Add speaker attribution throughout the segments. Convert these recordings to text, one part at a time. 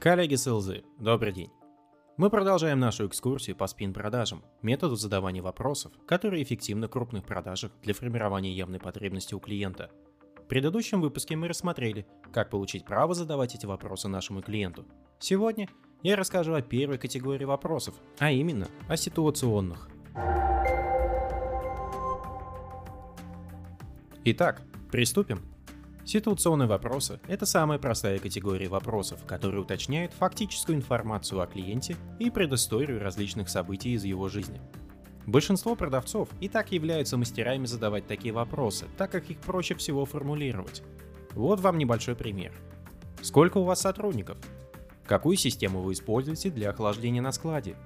Speaker 1: Коллеги с ЛЗ, добрый день. Мы продолжаем нашу экскурсию по спин-продажам, методу задавания вопросов, которые эффективны в крупных продажах для формирования явной потребности у клиента. В предыдущем выпуске мы рассмотрели, как получить право задавать эти вопросы нашему клиенту. Сегодня я расскажу о первой категории вопросов, а именно о ситуационных. Итак, приступим. Ситуационные вопросы – это самая простая категория вопросов, которые уточняют фактическую информацию о клиенте и предысторию различных событий из его жизни. Большинство продавцов и так являются мастерами задавать такие вопросы, так как их проще всего формулировать. Вот вам небольшой пример. Сколько у вас сотрудников? Какую систему вы используете для охлаждения на складе?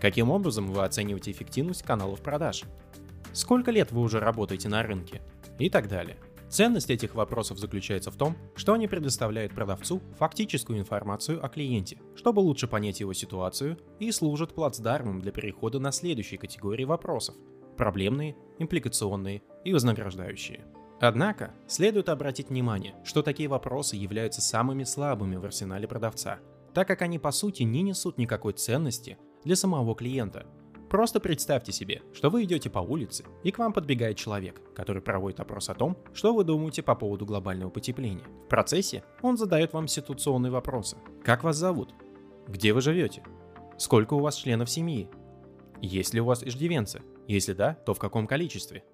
Speaker 1: Каким образом вы оцениваете эффективность каналов продаж? Сколько лет вы уже работаете на рынке? И так далее. Ценность этих вопросов заключается в том, что они предоставляют продавцу фактическую информацию о клиенте, чтобы лучше понять его ситуацию и служат плацдармом для перехода на следующие категории вопросов – проблемные, импликационные и вознаграждающие. Однако, следует обратить внимание, что такие вопросы являются самыми слабыми в арсенале продавца, так как они по сути не несут никакой ценности для самого клиента – Просто представьте себе, что вы идете по улице, и к вам подбегает человек, который проводит опрос о том, что вы думаете по поводу глобального потепления. В процессе он задает вам ситуационные вопросы. Как вас зовут? Где вы живете? Сколько у вас членов семьи? Есть ли у вас иждивенцы? Если да, то в каком количестве?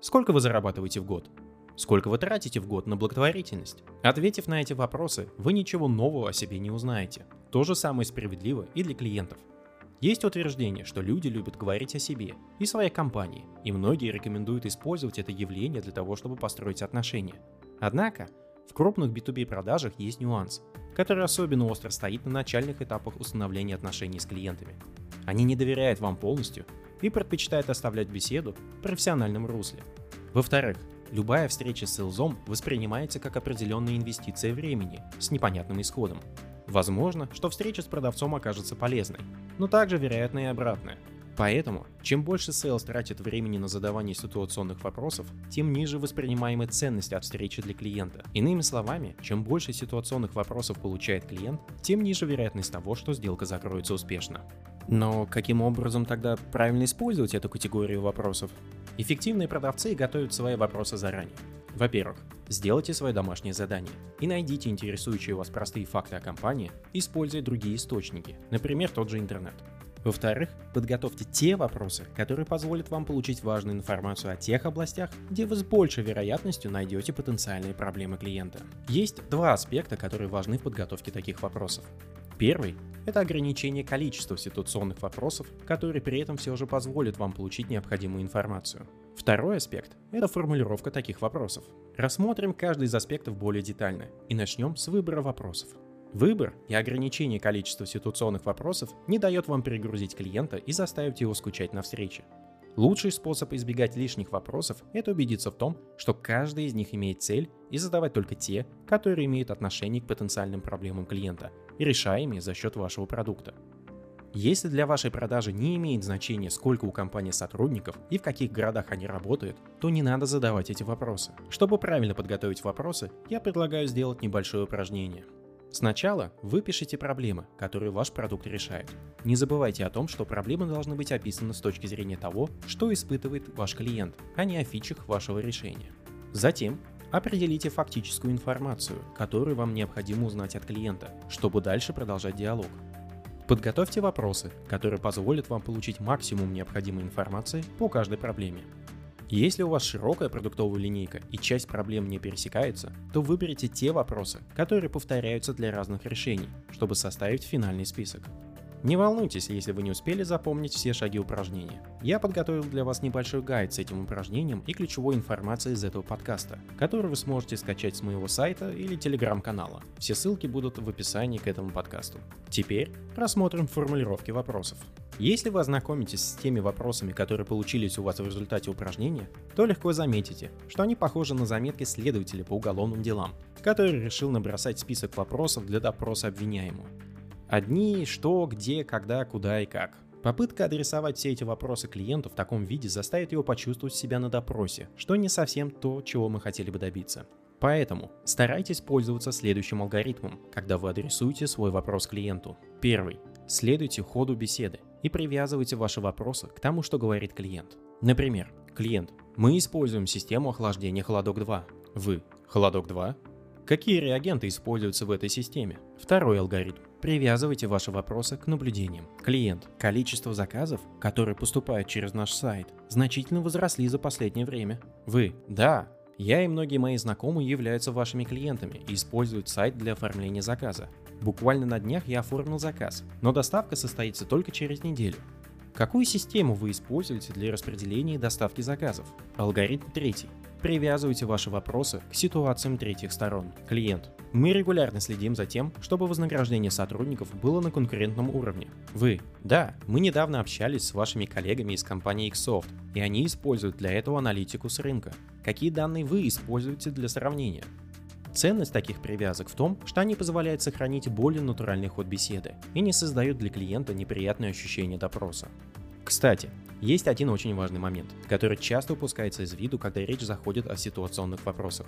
Speaker 1: Сколько вы зарабатываете в год? Сколько вы тратите в год на благотворительность? Ответив на эти вопросы, вы ничего нового о себе не узнаете. То же самое справедливо и для клиентов. Есть утверждение, что люди любят говорить о себе и своей компании, и многие рекомендуют использовать это явление для того, чтобы построить отношения. Однако, в крупных B2B продажах есть нюанс, который особенно остро стоит на начальных этапах установления отношений с клиентами. Они не доверяют вам полностью и предпочитают оставлять беседу в профессиональном русле. Во-вторых, любая встреча с селзом воспринимается как определенная инвестиция времени с непонятным исходом. Возможно, что встреча с продавцом окажется полезной, но также вероятно и обратное. Поэтому, чем больше sales тратит времени на задавание ситуационных вопросов, тем ниже воспринимаемая ценность от встречи для клиента. Иными словами, чем больше ситуационных вопросов получает клиент, тем ниже вероятность того, что сделка закроется успешно. Но каким образом тогда правильно использовать эту категорию вопросов? Эффективные продавцы готовят свои вопросы заранее. Во-первых, сделайте свое домашнее задание и найдите интересующие вас простые факты о компании, используя другие источники, например, тот же интернет. Во-вторых, подготовьте те вопросы, которые позволят вам получить важную информацию о тех областях, где вы с большей вероятностью найдете потенциальные проблемы клиента. Есть два аспекта, которые важны в подготовке таких вопросов. Первый – это ограничение количества ситуационных вопросов, которые при этом все же позволят вам получить необходимую информацию. Второй аспект – это формулировка таких вопросов. Рассмотрим каждый из аспектов более детально и начнем с выбора вопросов. Выбор и ограничение количества ситуационных вопросов не дает вам перегрузить клиента и заставить его скучать на встрече. Лучший способ избегать лишних вопросов – это убедиться в том, что каждый из них имеет цель и задавать только те, которые имеют отношение к потенциальным проблемам клиента и решаемые за счет вашего продукта. Если для вашей продажи не имеет значения, сколько у компании сотрудников и в каких городах они работают, то не надо задавать эти вопросы. Чтобы правильно подготовить вопросы, я предлагаю сделать небольшое упражнение. Сначала выпишите проблемы, которые ваш продукт решает. Не забывайте о том, что проблемы должны быть описаны с точки зрения того, что испытывает ваш клиент, а не о фичах вашего решения. Затем определите фактическую информацию, которую вам необходимо узнать от клиента, чтобы дальше продолжать диалог. Подготовьте вопросы, которые позволят вам получить максимум необходимой информации по каждой проблеме. Если у вас широкая продуктовая линейка и часть проблем не пересекается, то выберите те вопросы, которые повторяются для разных решений, чтобы составить финальный список. Не волнуйтесь, если вы не успели запомнить все шаги упражнения. Я подготовил для вас небольшой гайд с этим упражнением и ключевой информацией из этого подкаста, который вы сможете скачать с моего сайта или телеграм-канала. Все ссылки будут в описании к этому подкасту. Теперь рассмотрим формулировки вопросов. Если вы ознакомитесь с теми вопросами, которые получились у вас в результате упражнения, то легко заметите, что они похожи на заметки следователя по уголовным делам, который решил набросать список вопросов для допроса обвиняемого. Одни, что, где, когда, куда и как. Попытка адресовать все эти вопросы клиенту в таком виде заставит его почувствовать себя на допросе, что не совсем то, чего мы хотели бы добиться. Поэтому старайтесь пользоваться следующим алгоритмом, когда вы адресуете свой вопрос клиенту. Первый. Следуйте ходу беседы и привязывайте ваши вопросы к тому, что говорит клиент. Например, клиент, мы используем систему охлаждения Холодок 2. Вы, Холодок 2? Какие реагенты используются в этой системе? Второй алгоритм. Привязывайте ваши вопросы к наблюдениям. Клиент. Количество заказов, которые поступают через наш сайт, значительно возросли за последнее время. Вы. Да, я и многие мои знакомые являются вашими клиентами и используют сайт для оформления заказа. Буквально на днях я оформил заказ, но доставка состоится только через неделю. Какую систему вы используете для распределения и доставки заказов? Алгоритм третий. Привязывайте ваши вопросы к ситуациям третьих сторон. Клиент. Мы регулярно следим за тем, чтобы вознаграждение сотрудников было на конкурентном уровне. Вы. Да, мы недавно общались с вашими коллегами из компании Xsoft, и они используют для этого аналитику с рынка. Какие данные вы используете для сравнения? Ценность таких привязок в том, что они позволяют сохранить более натуральный ход беседы и не создают для клиента неприятное ощущение допроса. Кстати, есть один очень важный момент, который часто упускается из виду, когда речь заходит о ситуационных вопросах.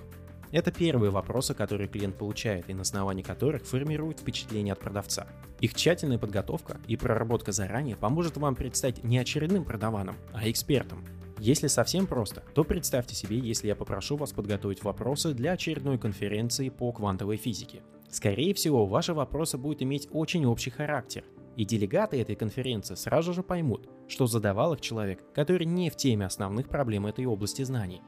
Speaker 1: Это первые вопросы, которые клиент получает и на основании которых формирует впечатление от продавца. Их тщательная подготовка и проработка заранее поможет вам предстать не очередным продаваном, а экспертом. Если совсем просто, то представьте себе, если я попрошу вас подготовить вопросы для очередной конференции по квантовой физике. Скорее всего, ваши вопросы будут иметь очень общий характер, и делегаты этой конференции сразу же поймут, что задавал их человек, который не в теме основных проблем этой области знаний.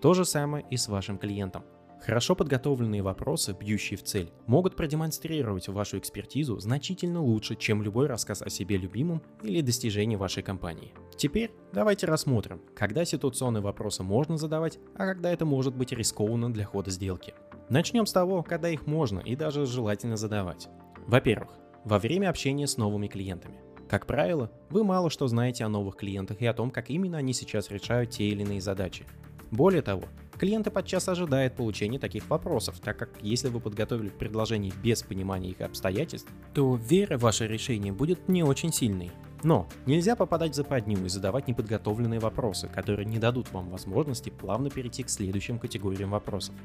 Speaker 1: То же самое и с вашим клиентом. Хорошо подготовленные вопросы, бьющие в цель, могут продемонстрировать вашу экспертизу значительно лучше, чем любой рассказ о себе любимом или достижении вашей компании. Теперь давайте рассмотрим, когда ситуационные вопросы можно задавать, а когда это может быть рискованно для хода сделки. Начнем с того, когда их можно и даже желательно задавать. Во-первых, во время общения с новыми клиентами. Как правило, вы мало что знаете о новых клиентах и о том, как именно они сейчас решают те или иные задачи. Более того, клиенты подчас ожидают получения таких вопросов, так как если вы подготовили предложение без понимания их обстоятельств, то вера в ваше решение будет не очень сильной. Но нельзя попадать в западню и задавать неподготовленные вопросы, которые не дадут вам возможности плавно перейти к следующим категориям вопросов.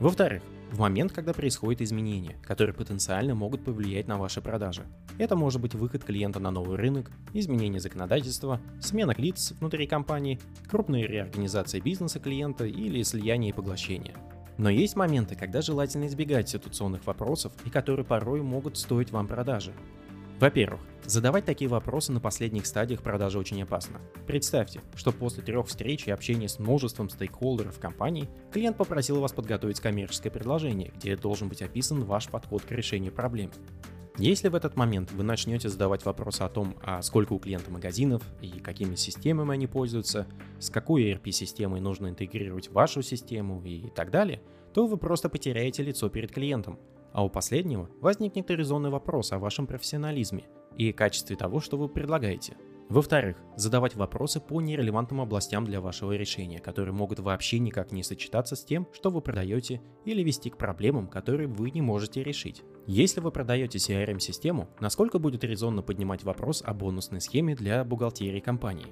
Speaker 1: Во-вторых, в момент, когда происходят изменения, которые потенциально могут повлиять на ваши продажи. Это может быть выход клиента на новый рынок, изменение законодательства, смена лиц внутри компании, крупная реорганизация бизнеса клиента или слияние и поглощение. Но есть моменты, когда желательно избегать ситуационных вопросов и которые порой могут стоить вам продажи. Во-первых, задавать такие вопросы на последних стадиях продажи очень опасно. Представьте, что после трех встреч и общения с множеством стейкхолдеров компании, клиент попросил вас подготовить коммерческое предложение, где должен быть описан ваш подход к решению проблем. Если в этот момент вы начнете задавать вопросы о том, а сколько у клиента магазинов и какими системами они пользуются, с какой ERP-системой нужно интегрировать вашу систему и так далее, то вы просто потеряете лицо перед клиентом, а у последнего возникнет резонный вопрос о вашем профессионализме и качестве того, что вы предлагаете. Во-вторых, задавать вопросы по нерелевантным областям для вашего решения, которые могут вообще никак не сочетаться с тем, что вы продаете, или вести к проблемам, которые вы не можете решить. Если вы продаете CRM-систему, насколько будет резонно поднимать вопрос о бонусной схеме для бухгалтерии компании?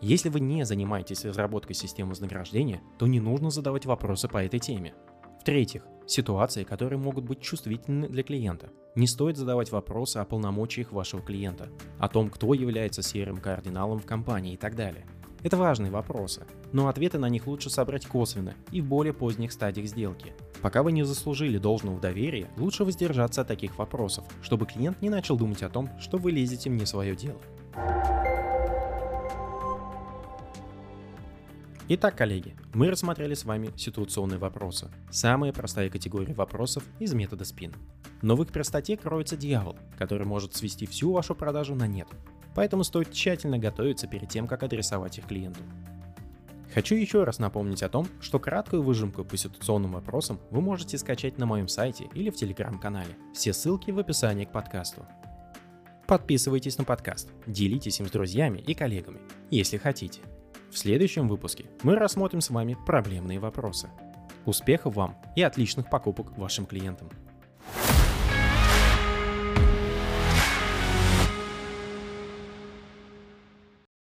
Speaker 1: Если вы не занимаетесь разработкой системы вознаграждения, то не нужно задавать вопросы по этой теме. В-третьих, ситуации, которые могут быть чувствительны для клиента. Не стоит задавать вопросы о полномочиях вашего клиента, о том, кто является серым кардиналом в компании и так далее. Это важные вопросы, но ответы на них лучше собрать косвенно и в более поздних стадиях сделки. Пока вы не заслужили должного доверия, лучше воздержаться от таких вопросов, чтобы клиент не начал думать о том, что вы лезете мне свое дело. Итак, коллеги, мы рассмотрели с вами ситуационные вопросы, самая простая категория вопросов из метода спин. Но в их простоте кроется дьявол, который может свести всю вашу продажу на нет. Поэтому стоит тщательно готовиться перед тем, как адресовать их клиенту. Хочу еще раз напомнить о том, что краткую выжимку по ситуационным вопросам вы можете скачать на моем сайте или в телеграм-канале. Все ссылки в описании к подкасту. Подписывайтесь на подкаст, делитесь им с друзьями и коллегами, если хотите – в следующем выпуске мы рассмотрим с вами проблемные вопросы. Успехов вам и отличных покупок вашим клиентам!